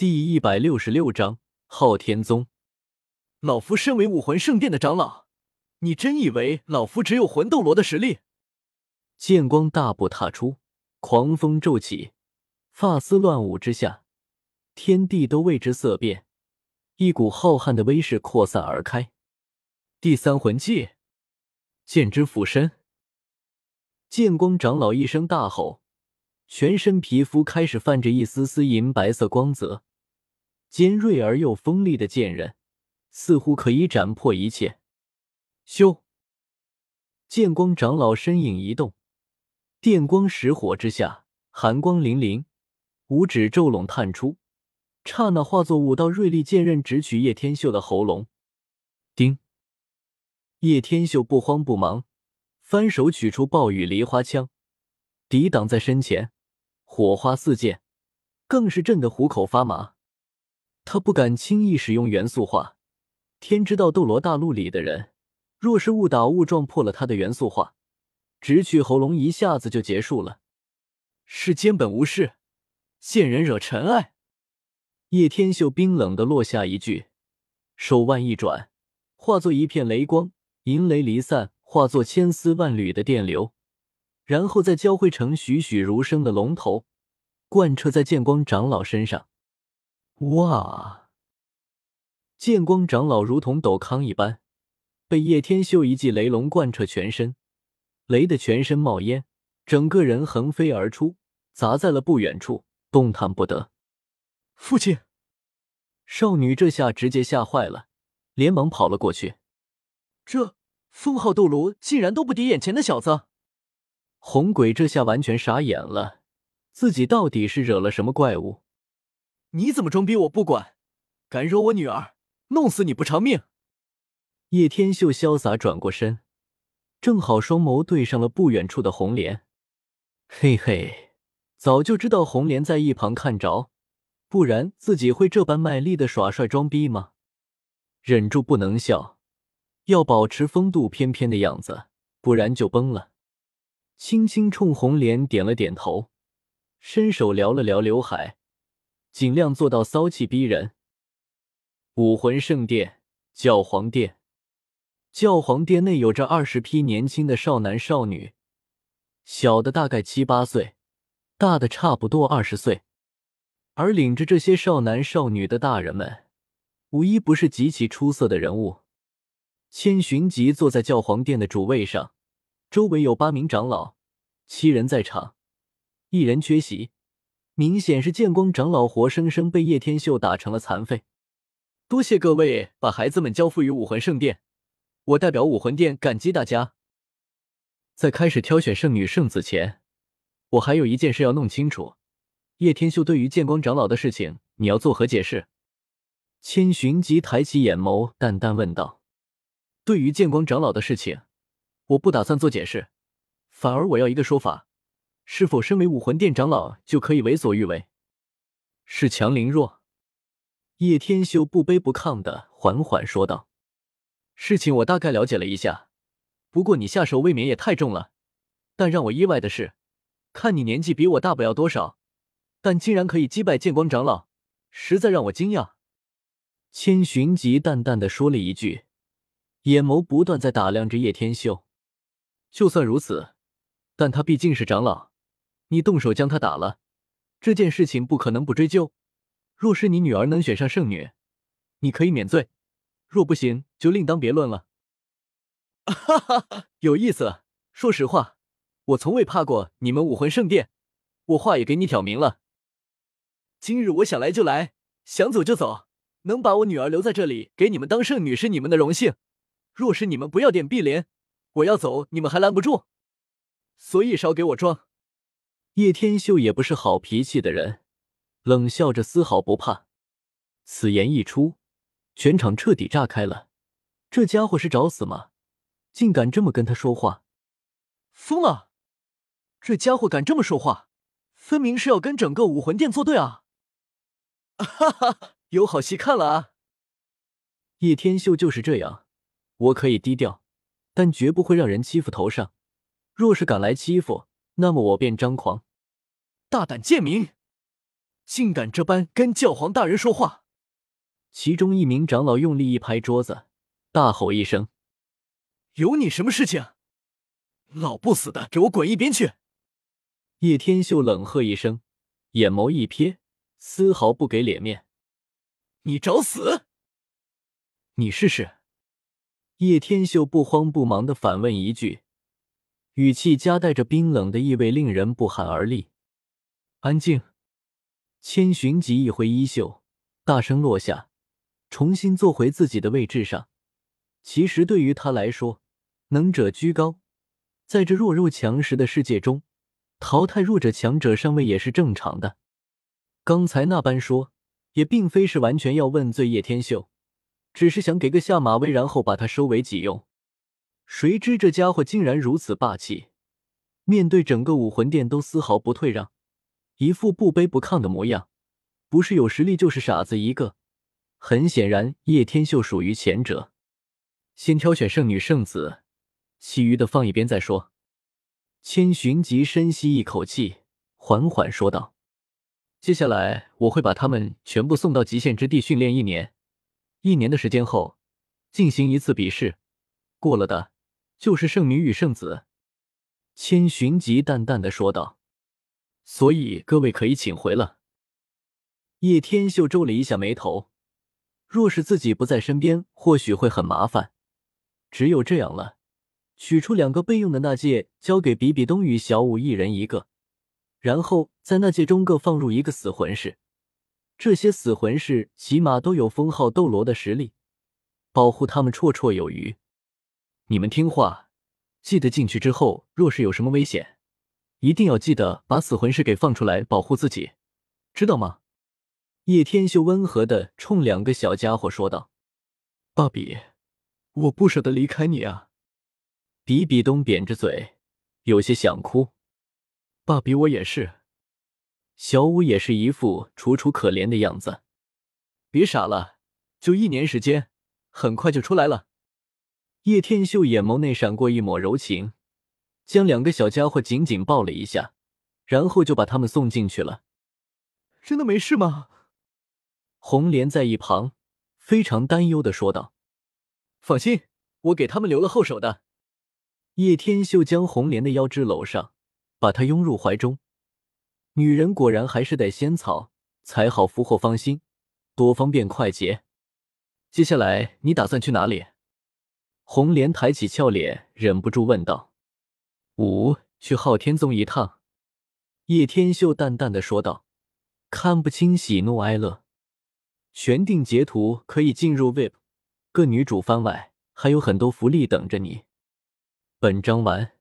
第一百六十六章昊天宗。老夫身为武魂圣殿的长老，你真以为老夫只有魂斗罗的实力？剑光大步踏出，狂风骤起，发丝乱舞之下，天地都为之色变，一股浩瀚的威势扩散而开。第三魂技，剑之附身。剑光长老一声大吼，全身皮肤开始泛着一丝丝银白色光泽。尖锐而又锋利的剑刃，似乎可以斩破一切。咻！剑光长老身影一动，电光石火之下，寒光凛凛，五指骤拢探出，刹那化作五道锐利剑刃，直取叶天秀的喉咙。叮！叶天秀不慌不忙，翻手取出暴雨梨花枪，抵挡在身前，火花四溅，更是震得虎口发麻。他不敢轻易使用元素化，天知道斗罗大陆里的人，若是误打误撞破了他的元素化，直取喉咙，一下子就结束了。世间本无事，见人惹尘埃。叶天秀冰冷的落下一句，手腕一转，化作一片雷光，银雷离散，化作千丝万缕的电流，然后再交汇成栩栩如生的龙头，贯彻在剑光长老身上。哇！剑光长老如同斗康一般，被叶天秀一记雷龙贯彻全身，雷的全身冒烟，整个人横飞而出，砸在了不远处，动弹不得。父亲，少女这下直接吓坏了，连忙跑了过去。这封号斗罗竟然都不敌眼前的小子！红鬼这下完全傻眼了，自己到底是惹了什么怪物？你怎么装逼？我不管，敢惹我女儿，弄死你不偿命！叶天秀潇洒转过身，正好双眸对上了不远处的红莲。嘿嘿，早就知道红莲在一旁看着，不然自己会这般卖力的耍帅装逼吗？忍住不能笑，要保持风度翩翩的样子，不然就崩了。轻轻冲红莲点了点头，伸手撩了撩刘海。尽量做到骚气逼人。武魂圣殿教皇殿，教皇殿内有着二十批年轻的少男少女，小的大概七八岁，大的差不多二十岁。而领着这些少男少女的大人们，无一不是极其出色的人物。千寻疾坐在教皇殿的主位上，周围有八名长老，七人在场，一人缺席。明显是剑光长老活生生被叶天秀打成了残废。多谢各位把孩子们交付于武魂圣殿，我代表武魂殿感激大家。在开始挑选圣女圣子前，我还有一件事要弄清楚：叶天秀对于剑光长老的事情，你要作何解释？千寻疾抬起眼眸，淡淡问道：“对于剑光长老的事情，我不打算做解释，反而我要一个说法。”是否身为武魂殿长老就可以为所欲为？是强凌弱？叶天秀不卑不亢的缓缓说道：“事情我大概了解了一下，不过你下手未免也太重了。但让我意外的是，看你年纪比我大不了多少，但竟然可以击败剑光长老，实在让我惊讶。”千寻疾淡淡的说了一句，眼眸不断在打量着叶天秀。就算如此，但他毕竟是长老。你动手将他打了，这件事情不可能不追究。若是你女儿能选上圣女，你可以免罪；若不行，就另当别论了。哈哈哈，有意思。说实话，我从未怕过你们武魂圣殿。我话也给你挑明了，今日我想来就来，想走就走。能把我女儿留在这里给你们当圣女是你们的荣幸。若是你们不要点碧莲，我要走，你们还拦不住。所以少给我装。叶天秀也不是好脾气的人，冷笑着，丝毫不怕。此言一出，全场彻底炸开了。这家伙是找死吗？竟敢这么跟他说话！疯了！这家伙敢这么说话，分明是要跟整个武魂殿作对啊！哈哈，有好戏看了啊！叶天秀就是这样，我可以低调，但绝不会让人欺负头上。若是敢来欺负，那么我便张狂。大胆贱民！竟敢这般跟教皇大人说话！其中一名长老用力一拍桌子，大吼一声：“有你什么事情？老不死的，给我滚一边去！”叶天秀冷喝一声，眼眸一瞥，丝毫不给脸面：“你找死！你试试！”叶天秀不慌不忙的反问一句，语气夹带着冰冷的意味，令人不寒而栗。安静。千寻疾一挥衣袖，大声落下，重新坐回自己的位置上。其实对于他来说，能者居高，在这弱肉强食的世界中，淘汰弱者强者上位也是正常的。刚才那般说，也并非是完全要问罪叶天秀，只是想给个下马威，然后把他收为己用。谁知这家伙竟然如此霸气，面对整个武魂殿都丝毫不退让。一副不卑不亢的模样，不是有实力就是傻子一个。很显然，叶天秀属于前者。先挑选圣女圣子，其余的放一边再说。千寻疾深吸一口气，缓缓说道：“接下来我会把他们全部送到极限之地训练一年，一年的时间后进行一次比试，过了的就是圣女与圣子。”千寻疾淡淡的说道。所以各位可以请回了。叶天秀皱了一下眉头，若是自己不在身边，或许会很麻烦。只有这样了，取出两个备用的纳戒，交给比比东与小舞一人一个，然后在纳戒中各放入一个死魂士。这些死魂士起码都有封号斗罗的实力，保护他们绰绰有余。你们听话，记得进去之后，若是有什么危险。一定要记得把死魂师给放出来保护自己，知道吗？叶天秀温和的冲两个小家伙说道：“爸比，我不舍得离开你啊！”比比东扁着嘴，有些想哭。爸比，我也是。小五也是一副楚楚可怜的样子。别傻了，就一年时间，很快就出来了。叶天秀眼眸内闪过一抹柔情。将两个小家伙紧紧抱了一下，然后就把他们送进去了。真的没事吗？红莲在一旁非常担忧的说道：“放心，我给他们留了后手的。”叶天秀将红莲的腰肢搂上，把她拥入怀中。女人果然还是得仙草才好俘获芳心，多方便快捷。接下来你打算去哪里？红莲抬起俏脸，忍不住问道。五去昊天宗一趟，叶天秀淡淡的说道，看不清喜怒哀乐。全定截图可以进入 VIP，各女主番外还有很多福利等着你。本章完。